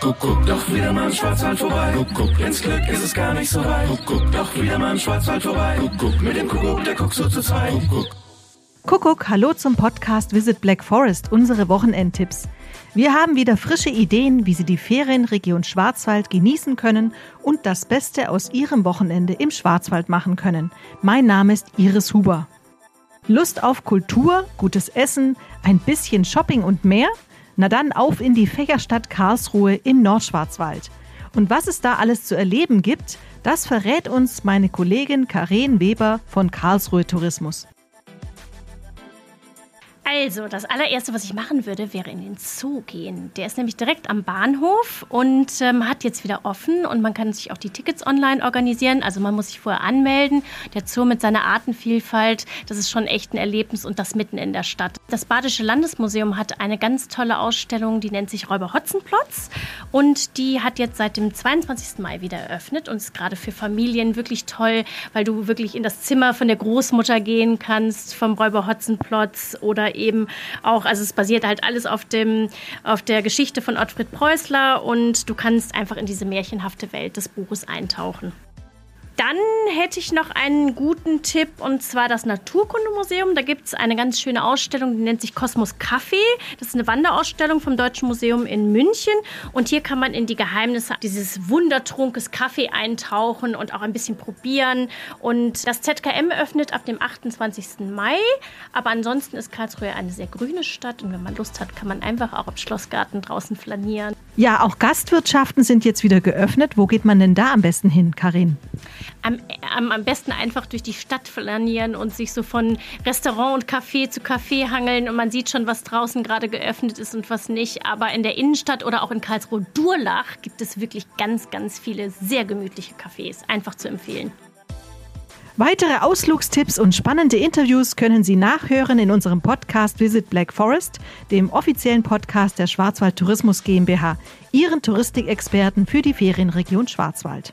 Kuckuck, doch wieder mal im Schwarzwald vorbei. Kuckuck, ins Glück ist es gar nicht so weit. Kuckuck, doch wieder mal im Schwarzwald vorbei. Kuckuck, mit dem Kuckuck, der guckt so zu zweit. Kuckuck. Kuckuck, hallo zum Podcast Visit Black Forest, unsere Wochenendtipps. Wir haben wieder frische Ideen, wie Sie die Ferienregion Schwarzwald genießen können und das Beste aus Ihrem Wochenende im Schwarzwald machen können. Mein Name ist Iris Huber. Lust auf Kultur, gutes Essen, ein bisschen Shopping und mehr? Na dann auf in die Fächerstadt Karlsruhe im Nordschwarzwald. Und was es da alles zu erleben gibt, das verrät uns meine Kollegin Karen Weber von Karlsruhe Tourismus. Also, das allererste, was ich machen würde, wäre in den Zoo gehen. Der ist nämlich direkt am Bahnhof und ähm, hat jetzt wieder offen und man kann sich auch die Tickets online organisieren. Also man muss sich vorher anmelden. Der Zoo mit seiner Artenvielfalt, das ist schon echt ein Erlebnis und das mitten in der Stadt. Das Badische Landesmuseum hat eine ganz tolle Ausstellung, die nennt sich Räuber Hotzenplotz und die hat jetzt seit dem 22. Mai wieder eröffnet und ist gerade für Familien wirklich toll, weil du wirklich in das Zimmer von der Großmutter gehen kannst, vom Räuber Hotzenplotz oder eben auch, also es basiert halt alles auf, dem, auf der Geschichte von Ottfried Preußler und du kannst einfach in diese märchenhafte Welt des Buches eintauchen. Dann hätte ich noch einen guten Tipp und zwar das Naturkundemuseum. Da gibt es eine ganz schöne Ausstellung, die nennt sich Kosmos Café. Das ist eine Wanderausstellung vom Deutschen Museum in München. Und hier kann man in die Geheimnisse dieses Wundertrunkes Kaffee eintauchen und auch ein bisschen probieren. Und das ZKM öffnet ab dem 28. Mai. Aber ansonsten ist Karlsruhe eine sehr grüne Stadt und wenn man Lust hat, kann man einfach auch im Schlossgarten draußen flanieren. Ja, auch Gastwirtschaften sind jetzt wieder geöffnet. Wo geht man denn da am besten hin, Karin? Am, am, am besten einfach durch die Stadt flanieren und sich so von Restaurant und Café zu Café hangeln und man sieht schon, was draußen gerade geöffnet ist und was nicht. Aber in der Innenstadt oder auch in Karlsruhe-Durlach gibt es wirklich ganz, ganz viele sehr gemütliche Cafés. Einfach zu empfehlen. Weitere Ausflugstipps und spannende Interviews können Sie nachhören in unserem Podcast Visit Black Forest, dem offiziellen Podcast der Schwarzwald Tourismus GmbH, Ihren Touristikexperten für die Ferienregion Schwarzwald.